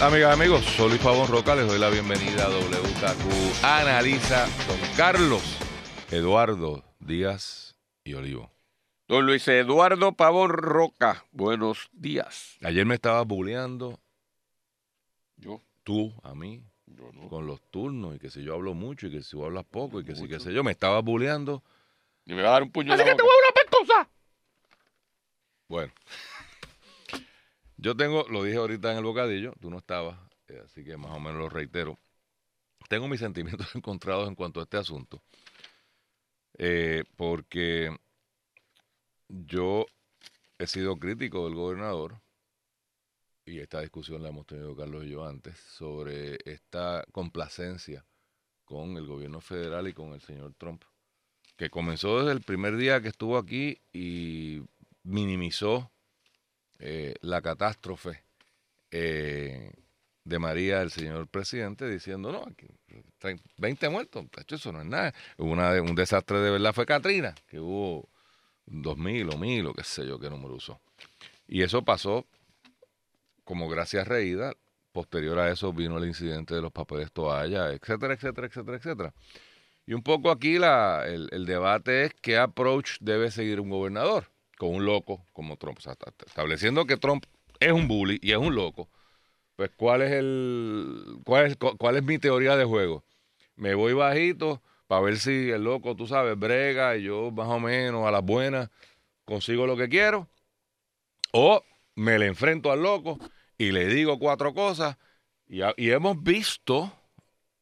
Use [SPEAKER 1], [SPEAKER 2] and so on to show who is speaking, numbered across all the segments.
[SPEAKER 1] amigas y amigos. Soy Luis Pavón Roca. Les doy la bienvenida a WKQ Analiza con Carlos Eduardo Díaz y Olivo.
[SPEAKER 2] Don Luis Eduardo Pavón Roca, buenos días.
[SPEAKER 1] Ayer me estabas bulleando
[SPEAKER 2] Yo,
[SPEAKER 1] tú a mí
[SPEAKER 2] yo no.
[SPEAKER 1] con los turnos y que si yo hablo mucho y que si tú hablas poco y que si qué sé yo. Me estabas bulleando.
[SPEAKER 2] Y me va a dar un puño en
[SPEAKER 1] Así
[SPEAKER 2] la
[SPEAKER 1] que te voy a una pestosa. Bueno, yo tengo, lo dije ahorita en el bocadillo, tú no estabas, eh, así que más o menos lo reitero. Tengo mis sentimientos encontrados en cuanto a este asunto, eh, porque yo he sido crítico del gobernador, y esta discusión la hemos tenido Carlos y yo antes, sobre esta complacencia con el gobierno federal y con el señor Trump que comenzó desde el primer día que estuvo aquí y minimizó eh, la catástrofe eh, de María, el señor presidente, diciendo, no, aquí, traen 20 muertos, tacho, eso no es nada. Una, un desastre de verdad fue Katrina, que hubo 2.000 o 1.000 o qué sé yo qué número usó. Y eso pasó como gracias reída. Posterior a eso vino el incidente de los papeles toalla, etcétera, etcétera, etcétera, etcétera. Y un poco aquí la, el, el debate es qué approach debe seguir un gobernador con un loco como Trump. O sea, estableciendo que Trump es un bully y es un loco. Pues cuál es el cuál es, cu- cuál es mi teoría de juego. Me voy bajito para ver si el loco, tú sabes, brega y yo más o menos a las buenas consigo lo que quiero. O me le enfrento al loco y le digo cuatro cosas. Y, y hemos visto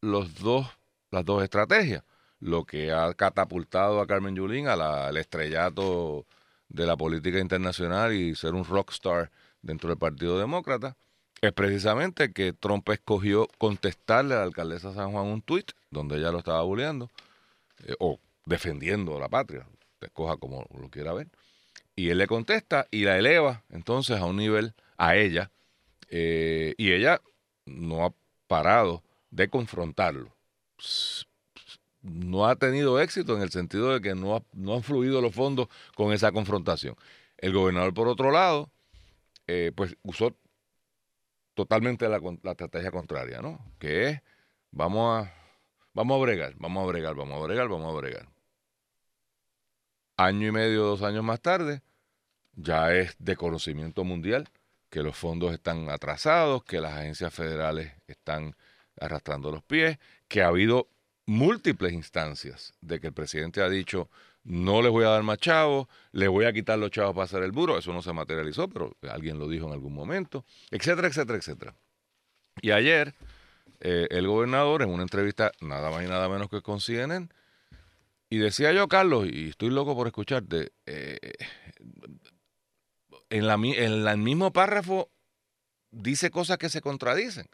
[SPEAKER 1] los dos, las dos estrategias. Lo que ha catapultado a Carmen Yulín al estrellato de la política internacional y ser un rockstar dentro del Partido Demócrata es precisamente que Trump escogió contestarle a la alcaldesa de San Juan un tuit donde ella lo estaba bulleando eh, o defendiendo a la patria, te escoja como lo quiera ver. Y él le contesta y la eleva entonces a un nivel a ella eh, y ella no ha parado de confrontarlo. No ha tenido éxito en el sentido de que no, ha- no han fluido los fondos con esa confrontación. El gobernador, por otro lado, eh, pues usó totalmente la, la estrategia contraria, ¿no? Que es, vamos a, vamos a bregar, vamos a bregar, vamos a bregar, vamos a bregar. Año y medio, dos años más tarde, ya es de conocimiento mundial que los fondos están atrasados, que las agencias federales están arrastrando los pies, que ha habido múltiples instancias de que el presidente ha dicho no les voy a dar más chavos, les voy a quitar los chavos para hacer el buro, eso no se materializó, pero alguien lo dijo en algún momento, etcétera, etcétera, etcétera. Y ayer eh, el gobernador en una entrevista nada más y nada menos que con CNN, y decía yo, Carlos, y estoy loco por escucharte, eh, en, la, en el mismo párrafo dice cosas que se contradicen.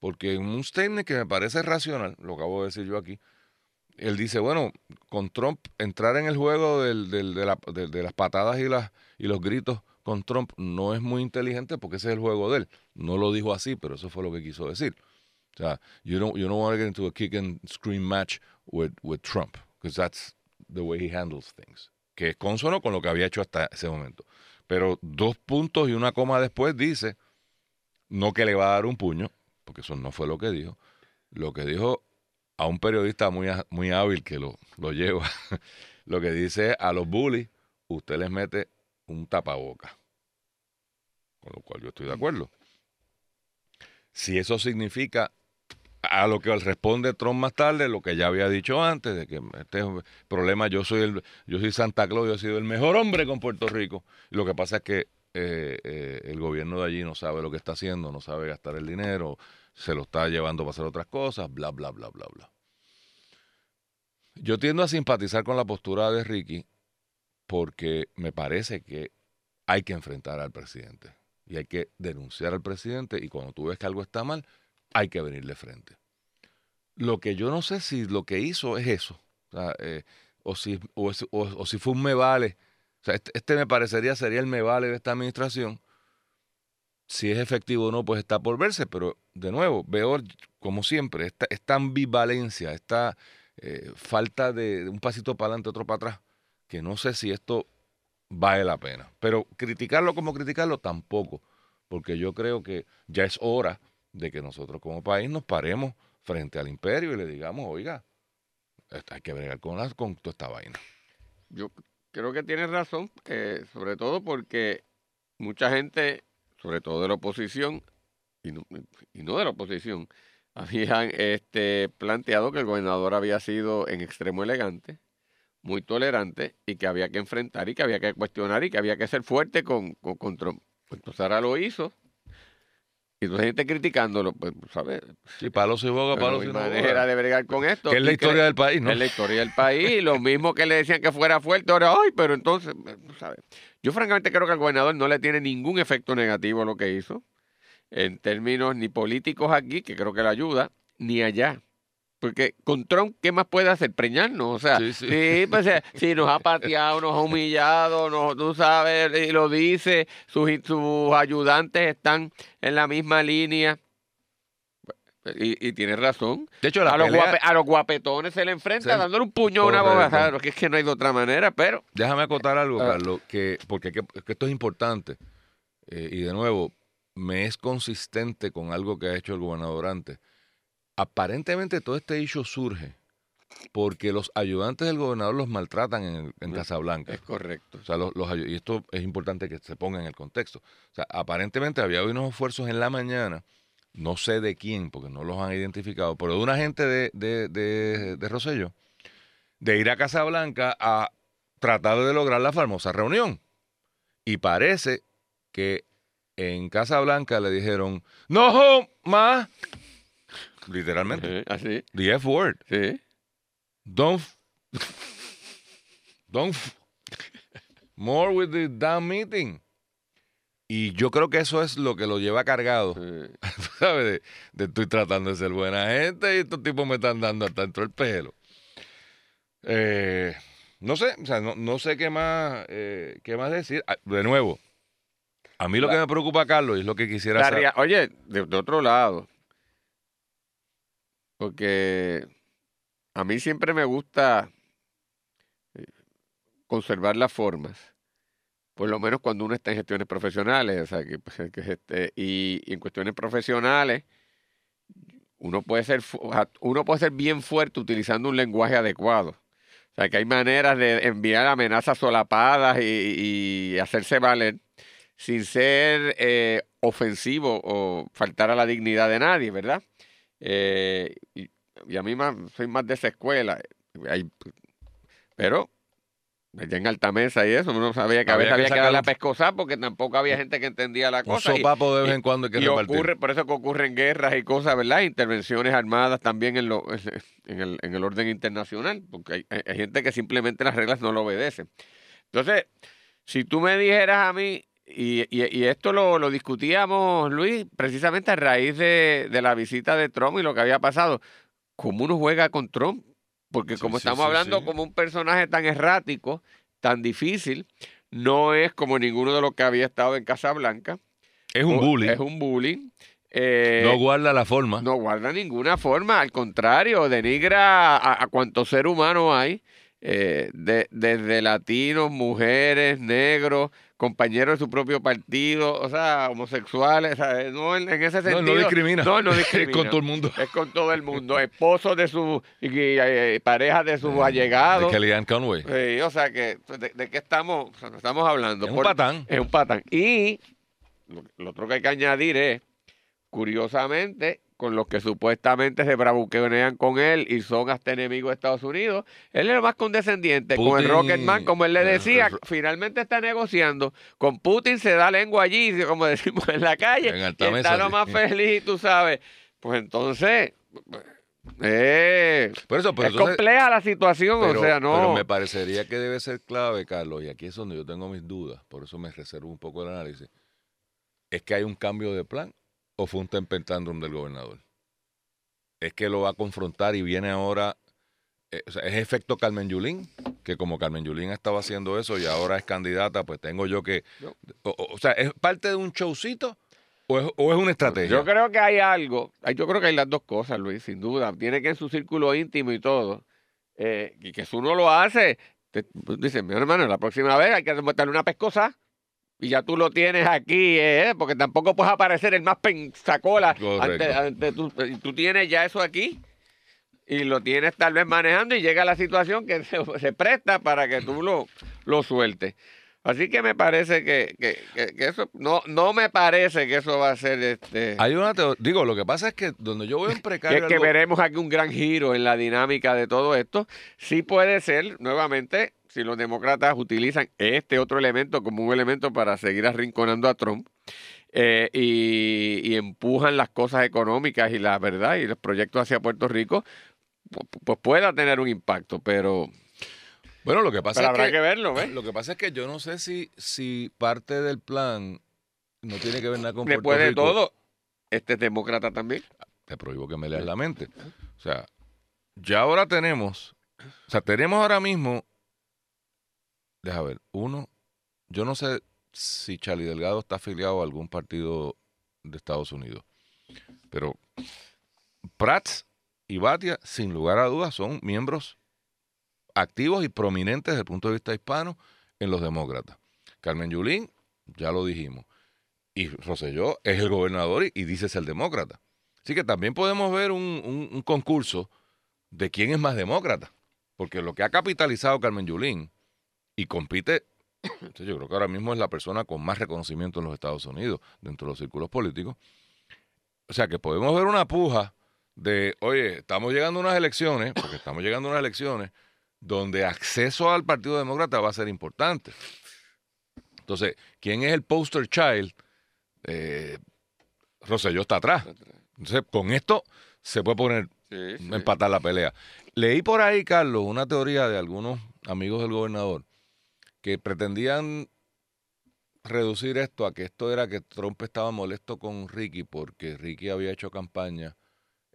[SPEAKER 1] Porque en un statement que me parece racional, lo acabo de decir yo aquí, él dice, bueno, con Trump entrar en el juego de, la- de- de las patadas y los gritos con Trump no es muy inteligente porque ese es el juego de él. No lo dijo así, pero eso fue lo que quiso decir. O sea, you don't, you don't want to get into a kick and scream match with, with Trump, because that's the way he handles things. Que es consono con lo que había hecho hasta ese momento. Pero dos puntos y una coma después dice, no que le va a dar un puño, porque eso no fue lo que dijo. Lo que dijo a un periodista muy, muy hábil que lo, lo lleva, lo que dice a los bullies, usted les mete un tapaboca. Con lo cual yo estoy de acuerdo. Si eso significa a lo que responde Trump más tarde, lo que ya había dicho antes, de que este problema, yo soy el, yo soy Santa Claus, yo he sido el mejor hombre con Puerto Rico. Lo que pasa es que eh, eh, el gobierno de allí no sabe lo que está haciendo, no sabe gastar el dinero, se lo está llevando para hacer otras cosas, bla, bla, bla, bla, bla. Yo tiendo a simpatizar con la postura de Ricky porque me parece que hay que enfrentar al presidente y hay que denunciar al presidente y cuando tú ves que algo está mal, hay que venirle frente. Lo que yo no sé si lo que hizo es eso. O, eh, si, o- o si fue un me vale. O sea, este, este me parecería sería el me vale de esta administración. Si es efectivo o no, pues está por verse. Pero de nuevo, veo, como siempre, esta, esta ambivalencia, esta eh, falta de, un pasito para adelante, otro para atrás, que no sé si esto vale la pena. Pero criticarlo como criticarlo tampoco, porque yo creo que ya es hora de que nosotros como país nos paremos frente al imperio y le digamos, oiga, hay que bregar con, la, con toda esta vaina.
[SPEAKER 2] Yo creo que tienes razón, eh, sobre todo porque mucha gente, sobre todo de la oposición, y no, y no de la oposición, habían este, planteado que el gobernador había sido en extremo elegante, muy tolerante, y que había que enfrentar y que había que cuestionar y que había que ser fuerte con, con, con Trump. Pues entonces ahora lo hizo. Y entonces gente criticándolo, pues, ¿sabes?
[SPEAKER 1] Sí, palo si boga, palo
[SPEAKER 2] no
[SPEAKER 1] si
[SPEAKER 2] hay
[SPEAKER 1] no
[SPEAKER 2] manera
[SPEAKER 1] boga.
[SPEAKER 2] de bregar con esto.
[SPEAKER 1] Que es la
[SPEAKER 2] que-
[SPEAKER 1] historia del país, ¿no?
[SPEAKER 2] es la historia del país. Lo mismo que le decían que fuera fuerte, ahora, ay, pero entonces, eh, ¿sabes? Yo francamente creo que al gobernador no le tiene ningún efecto negativo a lo que hizo, en términos ni políticos aquí, que creo que le ayuda, ni allá. Porque con Trump, ¿qué más puede hacer? Preñarnos, o sea,
[SPEAKER 1] Sí,
[SPEAKER 2] sí,
[SPEAKER 1] sí.
[SPEAKER 2] pues si nos ha pateado, nos ha humillado, nos, tú sabes, y lo dice, sus, sus ayudantes están en la misma línea. Y, y tiene razón.
[SPEAKER 1] De hecho,
[SPEAKER 2] A los,
[SPEAKER 1] pelea,
[SPEAKER 2] guape- a los guapetones se le enfrenta dándole un puño a una abogada. Que es que no hay de otra manera, pero
[SPEAKER 1] déjame acotar algo,
[SPEAKER 2] Ah.
[SPEAKER 1] Carlos, que, porque que, que esto es importante. Eh, y de nuevo, me es consistente con algo que ha hecho el gobernador antes. Aparentemente todo este issue surge porque los ayudantes del gobernador los maltratan en, en Casablanca.
[SPEAKER 2] es correcto.
[SPEAKER 1] O sea, los, los y esto es importante que se ponga en el contexto. O sea, aparentemente había unos esfuerzos en la mañana, no sé de quién, porque no los han identificado, pero de una gente de, de, de, de Rosselló, de ir a Casablanca a tratar de lograr la famosa reunión. Y parece que en Casablanca le dijeron, no más, literalmente,
[SPEAKER 2] Así,
[SPEAKER 1] the F word.
[SPEAKER 2] sí.
[SPEAKER 1] Don't. Don't. More with the damn meeting. Y yo creo que eso es lo que lo lleva cargado.
[SPEAKER 2] sí.
[SPEAKER 1] ¿tú ¿Sabes? De, de estoy tratando de ser buena gente y estos tipos me están dando hasta dentro el pelo. Eh, no sé, o sea, no, no sé qué más, eh, qué más decir. Ah, De nuevo, a mí lo que me preocupa, Carlos, y es lo que quisiera saber.
[SPEAKER 2] Oye, de, de otro lado, porque a mí siempre me gusta eh, conservar las formas, por lo menos cuando uno está en gestiones profesionales, o sea, que, pues, este, y, en cuestiones profesionales, uno puede ser uno puede ser bien fuerte utilizando un lenguaje adecuado. O sea, que hay maneras de enviar amenazas solapadas y, y hacerse valer sin ser eh, ofensivo o faltar a la dignidad de nadie, ¿verdad? Eh, y, y a mí más, soy más de esa escuela. Hay- pero allá en Altamesa y eso, uno sabía que a veces
[SPEAKER 1] que
[SPEAKER 2] había que
[SPEAKER 1] sacar
[SPEAKER 2] darle a
[SPEAKER 1] un-
[SPEAKER 2] pescosar porque tampoco había gente que entendía la
[SPEAKER 1] Un
[SPEAKER 2] cosa. y-
[SPEAKER 1] sopapo de vez en cuando hay que
[SPEAKER 2] y
[SPEAKER 1] repartir.
[SPEAKER 2] ocurre, por eso que ocurren guerras y cosas, ¿verdad? Intervenciones armadas también en, lo, en, el, en el orden internacional, porque hay, hay- hay gente que simplemente las reglas no lo obedecen. Entonces, si tú me dijeras a mí, y, y- y esto lo, lo discutíamos, Luis, precisamente a raíz de, de la visita de Trump y lo que había pasado, ¿cómo uno juega con Trump? Porque como
[SPEAKER 1] sí,
[SPEAKER 2] estamos
[SPEAKER 1] sí,
[SPEAKER 2] hablando como un personaje tan errático, tan difícil, no es como ninguno de los que había estado en Casablanca.
[SPEAKER 1] Es un bullying.
[SPEAKER 2] Es un bullying. Eh,
[SPEAKER 1] no guarda la forma.
[SPEAKER 2] no guarda ninguna forma, al contrario, denigra a, a cuanto ser humano hay, eh, de- desde latinos, mujeres, negros, compañeros de su propio partido, o sea, homosexuales, o sea, eh, no en, en ese
[SPEAKER 1] No,
[SPEAKER 2] sentido.
[SPEAKER 1] no discrimina.
[SPEAKER 2] No, no
[SPEAKER 1] Es
[SPEAKER 2] discrimina.
[SPEAKER 1] con todo el mundo.
[SPEAKER 2] Es con todo el mundo, esposos de sus, y, y, eh, parejas de sus allegados.
[SPEAKER 1] De Kellyanne Conway.
[SPEAKER 2] Sí, o sea, que, ¿de, de qué estamos, o sea, estamos hablando?
[SPEAKER 1] Es un patán.
[SPEAKER 2] es un patán. Y lo, lo otro que hay que añadir es, curiosamente, con los que supuestamente se bravuquean con él y son hasta enemigos de Estados Unidos, él es lo más condescendiente. Con el
[SPEAKER 1] Putin-
[SPEAKER 2] Rocketman, como él le
[SPEAKER 1] eh,
[SPEAKER 2] decía,
[SPEAKER 1] eh,
[SPEAKER 2] finalmente está negociando. Con Putin se da lengua allí, como decimos en la calle,
[SPEAKER 1] En
[SPEAKER 2] y está lo
[SPEAKER 1] sí.
[SPEAKER 2] más feliz, tú sabes. Pues entonces, eh,
[SPEAKER 1] Por eso, pero
[SPEAKER 2] es
[SPEAKER 1] entonces-
[SPEAKER 2] compleja la situación,
[SPEAKER 1] pero,
[SPEAKER 2] o sea, no...
[SPEAKER 1] pero me parecería que debe ser clave, Carlos, y aquí es donde yo tengo mis dudas, por eso me reservo un poco el análisis. ¿Es que hay un cambio de plan o fue un tempentandrum del gobernador? es que lo va a confrontar y viene ahora, eh, o sea, es efecto Carmen Yulín, que como Carmen Yulín estaba haciendo eso y ahora es candidata, pues tengo yo que,
[SPEAKER 2] No.
[SPEAKER 1] o, sea, ¿es parte de un showcito o es, o es una estrategia?
[SPEAKER 2] Yo creo que hay algo, yo creo que hay las dos cosas, Luis, sin duda. Tiene que en su círculo íntimo y todo, eh, y que si uno lo hace, te, pues, dice, mi hermano, la próxima vez hay que darle una pescosa. Y ya tú lo tienes aquí, eh, porque tampoco puedes aparecer el más pensacola. Ante, ante tú, y tú tienes ya eso aquí y lo tienes tal vez manejando y llega la situación que se, se presta para que tú lo, lo sueltes. Así que me parece que, que- que- que eso, no, no me parece que eso va a ser este.
[SPEAKER 1] Hay una digo, lo que pasa es que donde yo veo en
[SPEAKER 2] que,
[SPEAKER 1] precario
[SPEAKER 2] que
[SPEAKER 1] algo-
[SPEAKER 2] veremos aquí un gran giro en la dinámica de todo esto. Sí puede ser, nuevamente, si los demócratas utilizan este otro elemento como un elemento para seguir arrinconando a Trump eh, y, y empujan las cosas económicas y la verdad y los proyectos hacia Puerto Rico, pu- pues pueda tener un impacto, pero,
[SPEAKER 1] Bueno, lo que pasa
[SPEAKER 2] pero
[SPEAKER 1] es
[SPEAKER 2] habrá
[SPEAKER 1] que,
[SPEAKER 2] que verlo, ¿ves?
[SPEAKER 1] lo que pasa es que yo no sé si, si parte del plan no tiene que ver nada con Puerto
[SPEAKER 2] Después de
[SPEAKER 1] Rico.
[SPEAKER 2] todo, este es demócrata también.
[SPEAKER 1] te prohíbo que me leas la mente. O sea, ya ahora tenemos, o sea, tenemos ahora mismo, deja ver, uno, yo no sé si Charlie Delgado está afiliado a algún partido de Estados Unidos, pero Prats y Batia, sin lugar a dudas, son miembros activos y prominentes desde el punto de vista hispano en los demócratas. Carmen Yulín, ya lo dijimos. Y Rosselló es el gobernador y, y dice ser demócrata. Así que también podemos ver un- un concurso de quién es más demócrata. Porque lo que ha capitalizado Carmen Yulín y compite, entonces yo creo que ahora mismo es la persona con más reconocimiento en los Estados Unidos, dentro de los círculos políticos. O sea que podemos ver una puja de, oye, estamos llegando a unas elecciones, porque estamos llegando a unas elecciones donde acceso al Partido Demócrata va a ser importante. Entonces, ¿quién es el poster child? Eh, Rosselló está atrás. Entonces, con esto se puede poner
[SPEAKER 2] Sí, sí.
[SPEAKER 1] empatar la pelea. Leí por ahí, Carlos, una teoría de algunos amigos del gobernador que pretendían reducir esto a que esto era que Trump estaba molesto con Ricky porque Ricky había hecho campaña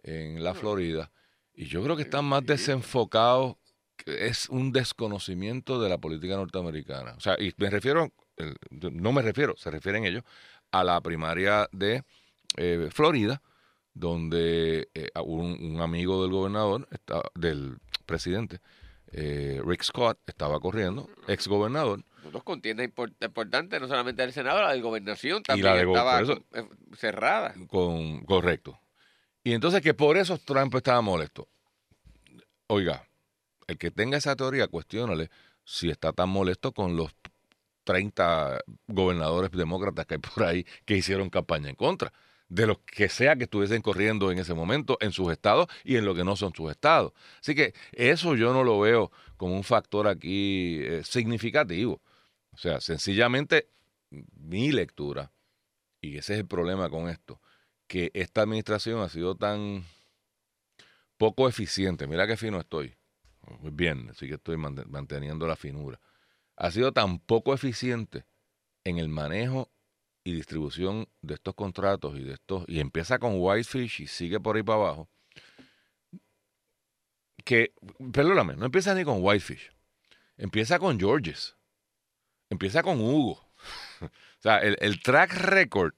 [SPEAKER 1] en la Florida. Y yo creo que están más desenfocados, que es un desconocimiento de la política norteamericana. O sea, y me refiero, no me refiero, se refieren ellos a la primaria de eh, Florida, donde eh, un, un amigo del gobernador, está- del presidente, eh, Rick Scott, estaba corriendo, ex gobernador,
[SPEAKER 2] Dos contiendas import- importantes, no solamente del Senado, la de gobernación también
[SPEAKER 1] de
[SPEAKER 2] estaba
[SPEAKER 1] eso-
[SPEAKER 2] eh, cerrada.
[SPEAKER 1] con correcto. Y entonces que por eso Trump estaba molesto. Oiga, el que tenga esa teoría, cuestiónale si está tan molesto con los 30 gobernadores demócratas que hay por ahí que hicieron campaña en contra, de los que sea que estuviesen corriendo en ese momento en sus estados y en lo que no son sus estados. Así que eso yo no lo veo como un factor aquí eh, significativo. O sea, sencillamente mi lectura, y ese es el problema con esto, que esta administración ha sido tan poco eficiente. Mira qué fino estoy. Muy bien, así que estoy mant- manteniendo la finura. Ha sido tan poco eficiente en el manejo y distribución de estos contratos y de estos y empieza con Whitefish y sigue por ahí para abajo que perdóname no empieza ni con Whitefish empieza con Georges empieza con Hugo. O sea el, el track record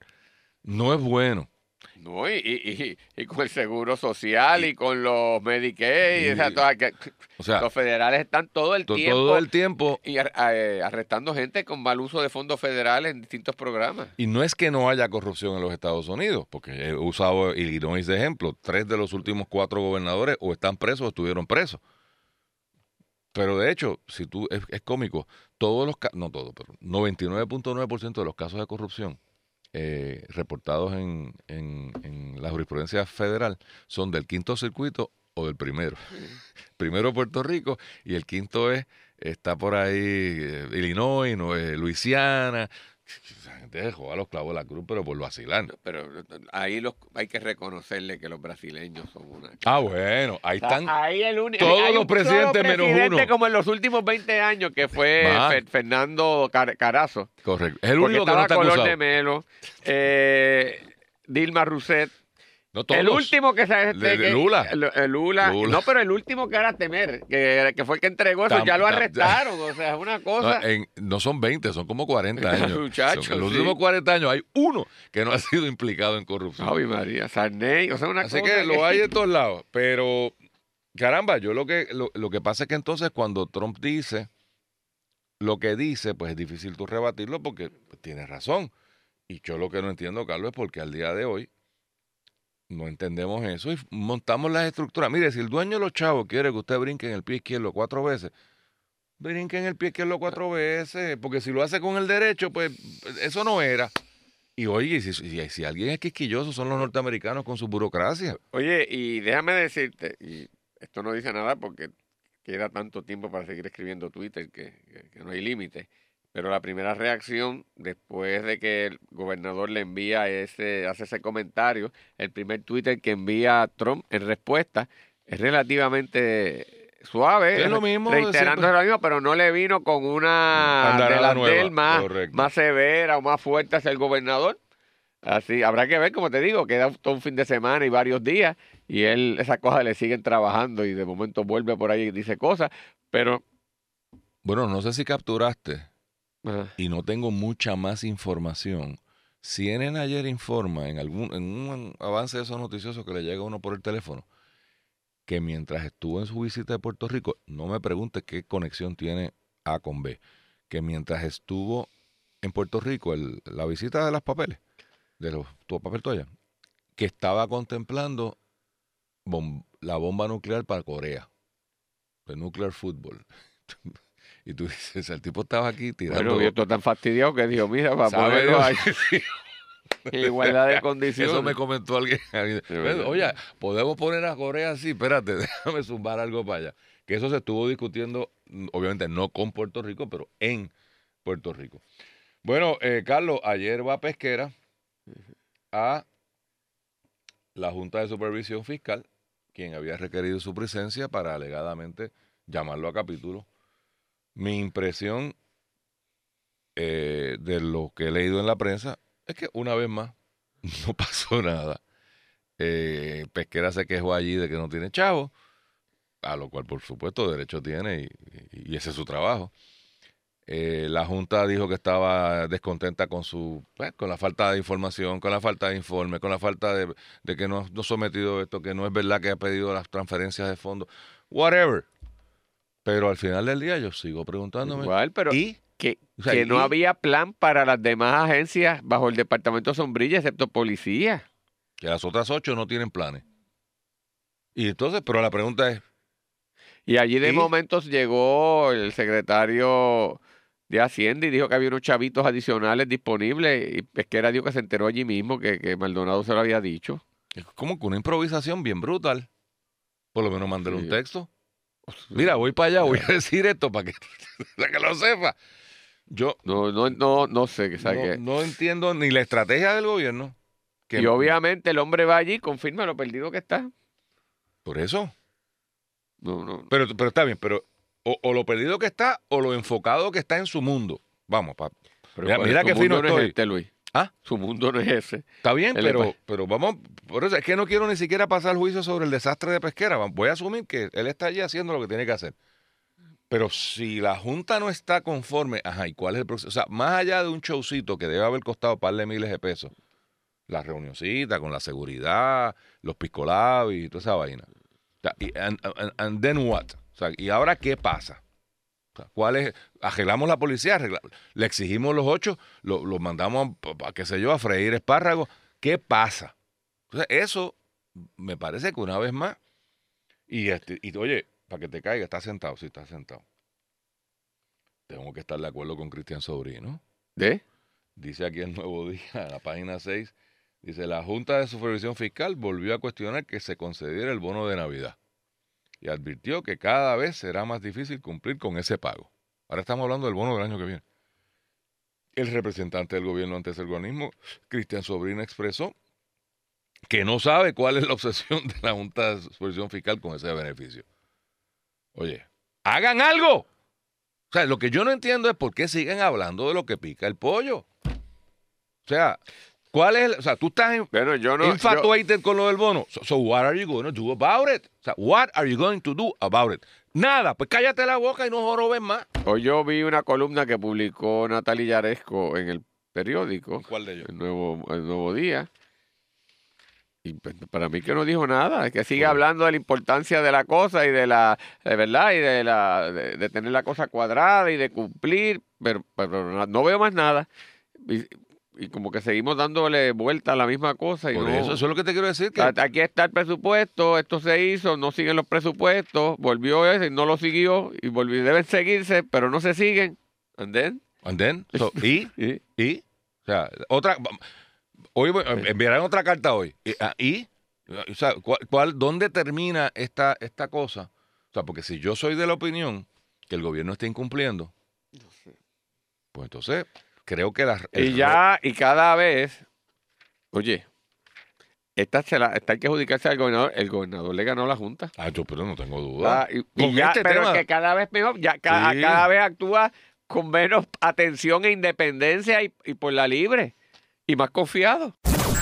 [SPEAKER 1] no es bueno
[SPEAKER 2] No, y, y, con el seguro social y, con los Medicaid,
[SPEAKER 1] y-
[SPEAKER 2] o sea, toda- que-
[SPEAKER 1] o sea
[SPEAKER 2] los federales están todo el tiempo
[SPEAKER 1] todo el tiempo
[SPEAKER 2] y ar- eh, arrestando gente con mal uso de fondos federales en distintos programas.
[SPEAKER 1] Y no es que no haya corrupción en los Estados Unidos, porque he usado Illinois de ejemplo. Tres de los últimos cuatro gobernadores o están presos o estuvieron presos. Pero de hecho, si tú es, es cómico, todos los casos, no todos, pero 99.9% de los casos de corrupción eh, reportados en, en- en la jurisprudencia federal son del quinto circuito o del primero. Primero Puerto Rico y el quinto es está por ahí eh, Illinois, no, eh, Luisiana. Esa gente dejó a los clavos de la cruz, pero por vacilar.
[SPEAKER 2] Pero ahí los, hay que reconocerle que los brasileños son una...
[SPEAKER 1] Ah, bueno, ahí están.
[SPEAKER 2] Ahí el único.
[SPEAKER 1] todos
[SPEAKER 2] hay
[SPEAKER 1] los
[SPEAKER 2] un
[SPEAKER 1] presidentes menos
[SPEAKER 2] presidente
[SPEAKER 1] uno.
[SPEAKER 2] como en los últimos 20 años, que fue. Fer- Fernando Car- Carazo.
[SPEAKER 1] Correcto. Es el único que no está
[SPEAKER 2] Color
[SPEAKER 1] acusado.
[SPEAKER 2] de Melo, eh, Dilma Rousseff
[SPEAKER 1] No todos.
[SPEAKER 2] El último que se que-
[SPEAKER 1] Lula.
[SPEAKER 2] el- Lula.
[SPEAKER 1] Lula.
[SPEAKER 2] No, pero el último que era Temer, que, que fue el que entregó eso,
[SPEAKER 1] Tam-
[SPEAKER 2] ya lo arrestaron. O sea, es una
[SPEAKER 1] No,
[SPEAKER 2] cosa.
[SPEAKER 1] en- no son 20, son como 40 años.
[SPEAKER 2] Muchachos,
[SPEAKER 1] en los
[SPEAKER 2] sí.
[SPEAKER 1] últimos 40 años hay uno que no ha sido implicado en corrupción.
[SPEAKER 2] Ave María, Sarney, o sea, una
[SPEAKER 1] Así
[SPEAKER 2] cosa.
[SPEAKER 1] que lo hay de todos lados. Pero, caramba, yo lo que, lo, lo que pasa es que entonces cuando Trump dice lo que dice, pues es difícil tú rebatirlo porque pues, tiene razón. Y yo lo que no entiendo, Carlos, es porque al día de hoy no entendemos eso y montamos las estructuras. Mire, si el dueño de los chavos quiere que usted brinque en el pie izquierdo cuatro veces, brinque en el pie izquierdo cuatro veces, porque si lo hace con el derecho, pues eso no era. Y oye, si, si, si alguien es quisquilloso son los norteamericanos con su burocracia.
[SPEAKER 2] Oye, y déjame decirte, y esto no dice nada porque queda tanto tiempo para seguir escribiendo Twitter que, que- que no hay límite. Pero la primera reacción, después de que el gobernador le envía ese, hace ese comentario, el primer Twitter que envía a Trump en respuesta es relativamente suave,
[SPEAKER 1] Es lo mismo
[SPEAKER 2] reiterando lo mismo, pero no le vino con una delantel más, más severa o más fuerte hacia el gobernador. Así, habrá que ver, como te digo, queda todo un fin de semana y varios días, y él, esas cosas le siguen trabajando y de momento vuelve por ahí y dice cosas, pero...
[SPEAKER 1] Bueno, no sé si capturaste y no tengo mucha más información. CNN ayer informa en algún en un avance de esos noticiosos que le llega a uno por el teléfono que mientras estuvo en su visita de Puerto Rico, no me pregunte qué conexión tiene A con B, que mientras estuvo en Puerto Rico, el- la visita de los papeles, de los tu papel toalla, que estaba contemplando la bomba nuclear para Corea, el nuclear football. Y tú dices, el tipo estaba aquí tirando...
[SPEAKER 2] bueno, yo estoy tan fastidiado que dijo, mira, para
[SPEAKER 1] ¿Sabe
[SPEAKER 2] ponerlo ahí igualdad de condiciones.
[SPEAKER 1] Eso me comentó alguien. Oye, podemos poner a Corea así. Espérate, déjame zumbar algo para allá. Que eso se estuvo discutiendo, mm, obviamente no con Puerto Rico, pero en Puerto Rico. Bueno, eh, Carlos, ayer va Pesquera a la Junta de Supervisión Fiscal, quien había requerido su presencia para alegadamente llamarlo a capítulo. Mi impresión eh, de lo que he leído en la prensa es que una vez más no pasó nada. Eh, Pesquera se quejó allí de que no tiene chavo, a lo cual por supuesto derecho tiene y, ese es su trabajo. Eh, la Junta dijo que estaba descontenta con su pues, con la falta de información, con la falta de informe, con la falta de, que no, no sometido esto, que no es verdad que ha pedido las transferencias de fondos, whatever. Pero al final del día yo sigo preguntándome.
[SPEAKER 2] Igual, pero
[SPEAKER 1] ¿Y?
[SPEAKER 2] que,
[SPEAKER 1] O sea,
[SPEAKER 2] que no
[SPEAKER 1] y-
[SPEAKER 2] había plan para las demás agencias bajo el departamento sombrilla, excepto policía.
[SPEAKER 1] Que las otras ocho no tienen planes. Y entonces, pero la pregunta es,
[SPEAKER 2] Y allí de
[SPEAKER 1] ¿Y?
[SPEAKER 2] momentos llegó el secretario de Hacienda y dijo que había unos chavitos adicionales disponibles y Pesquera dijo que se enteró allí mismo que, que Maldonado se lo había dicho.
[SPEAKER 1] es como que una improvisación bien brutal. Por lo menos mándale
[SPEAKER 2] Sí.
[SPEAKER 1] un texto. Mira, voy para allá, voy a decir esto para que, para que lo sepa. Yo
[SPEAKER 2] No, no, no, no sé,
[SPEAKER 1] no, no entiendo ni la estrategia del gobierno. Que
[SPEAKER 2] Y obviamente el hombre va allí, confirma lo perdido que está.
[SPEAKER 1] Por eso.
[SPEAKER 2] No, no.
[SPEAKER 1] Pero, pero está bien, pero o, o lo perdido que está o lo enfocado que está en su mundo. Vamos, pa-
[SPEAKER 2] Pero
[SPEAKER 1] Mira-
[SPEAKER 2] ¿cuál-
[SPEAKER 1] mira qué fino
[SPEAKER 2] no
[SPEAKER 1] estoy.
[SPEAKER 2] es este, Luis.
[SPEAKER 1] ¿Ah?
[SPEAKER 2] Su mundo no es ese.
[SPEAKER 1] Está bien, pero,
[SPEAKER 2] es pa-
[SPEAKER 1] pero vamos, por eso es que no quiero ni siquiera pasar juicio sobre el desastre de pesquera. Voy a asumir que él está allí haciendo lo que tiene que hacer. Pero si la Junta no está conforme, ajá, ¿y cuál es el proceso? O sea, más allá de un showcito que debe haber costado un par de miles de pesos, la reunioncita con la seguridad, los piscolabis y toda esa vaina. O sea, y, and, and- and then what? O sea, ¿y ahora qué pasa? ¿Cuál es? Arreglamos la policía, le exigimos los ocho, lo, lo mandamos, a, qué sé yo, a freír espárragos. ¿Qué pasa? Entonces, eso me parece que una vez más, y, este, y oye, para que te caiga, está sentado, sí, está sentado. Tengo que estar de acuerdo con Cristian Sobrino.
[SPEAKER 2] ¿De?
[SPEAKER 1] Dice aquí el Nuevo Día, en la página 6, dice, la Junta de Supervisión Fiscal volvió a cuestionar que se concediera el bono de Navidad y advirtió que cada vez será más difícil cumplir con ese pago. Ahora estamos hablando del bono del año que viene. El representante del gobierno ante ese organismo, Cristian Sobrino, expresó que no sabe cuál es la obsesión de la Junta de Supervisión Fiscal con ese beneficio. Oye, hagan algo. O sea, lo que yo no entiendo es por qué siguen hablando de lo que pica el pollo. O sea, ¿Cuál es? el- o sea, tú estás en,
[SPEAKER 2] Bueno, yo no. yo-
[SPEAKER 1] infatuated con lo del bono. So, so what are you going to do about it? O sea, what are you going to do about it? Nada, pues cállate la boca y no jorobes más.
[SPEAKER 2] hoy yo vi una columna que publicó Natalia Yaresco en el periódico.
[SPEAKER 1] ¿Cuál de ellos?
[SPEAKER 2] El nuevo, el nuevo día. Y pues, para mí que no dijo nada, es que sigue hablando de la importancia de la cosa y de la, de verdad, y de la, de, de tener la cosa cuadrada y de cumplir, pero, pero no, no veo más nada. Y, y como que seguimos dándole vuelta a la misma cosa y
[SPEAKER 1] Por
[SPEAKER 2] no-
[SPEAKER 1] eso, eso es lo que te quiero decir. Que,
[SPEAKER 2] Aquí está el presupuesto, esto se hizo, no siguen los presupuestos, volvió ese, no lo siguió y volvió, deben seguirse, pero no se siguen. And then,
[SPEAKER 1] and then, so, y,
[SPEAKER 2] y-
[SPEAKER 1] y, o sea, otra, hoy voy- enviarán otra carta hoy. Y, ah, y, o sea, ¿cuál, cuál- dónde termina esta, esta cosa? O sea, porque si yo soy de la opinión que el gobierno está incumpliendo, pues entonces creo que la,
[SPEAKER 2] y ya, y cada vez, oye, esta, se la, esta hay que adjudicarse al gobernador, el gobernador le ganó la Junta.
[SPEAKER 1] Ah, yo, pero no tengo duda.
[SPEAKER 2] Ah, y, ya,
[SPEAKER 1] este
[SPEAKER 2] pero
[SPEAKER 1] tema-
[SPEAKER 2] es que cada vez mejor, ya ca-
[SPEAKER 1] Sí.
[SPEAKER 2] cada vez actúa con menos atención e independencia y, y por la libre y más confiado.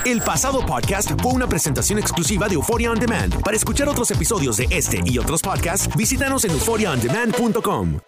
[SPEAKER 3] El pasado podcast fue una presentación exclusiva de Euphoria On Demand. Para escuchar otros episodios de este y otros podcasts, visítanos en euphoriaondemand.com.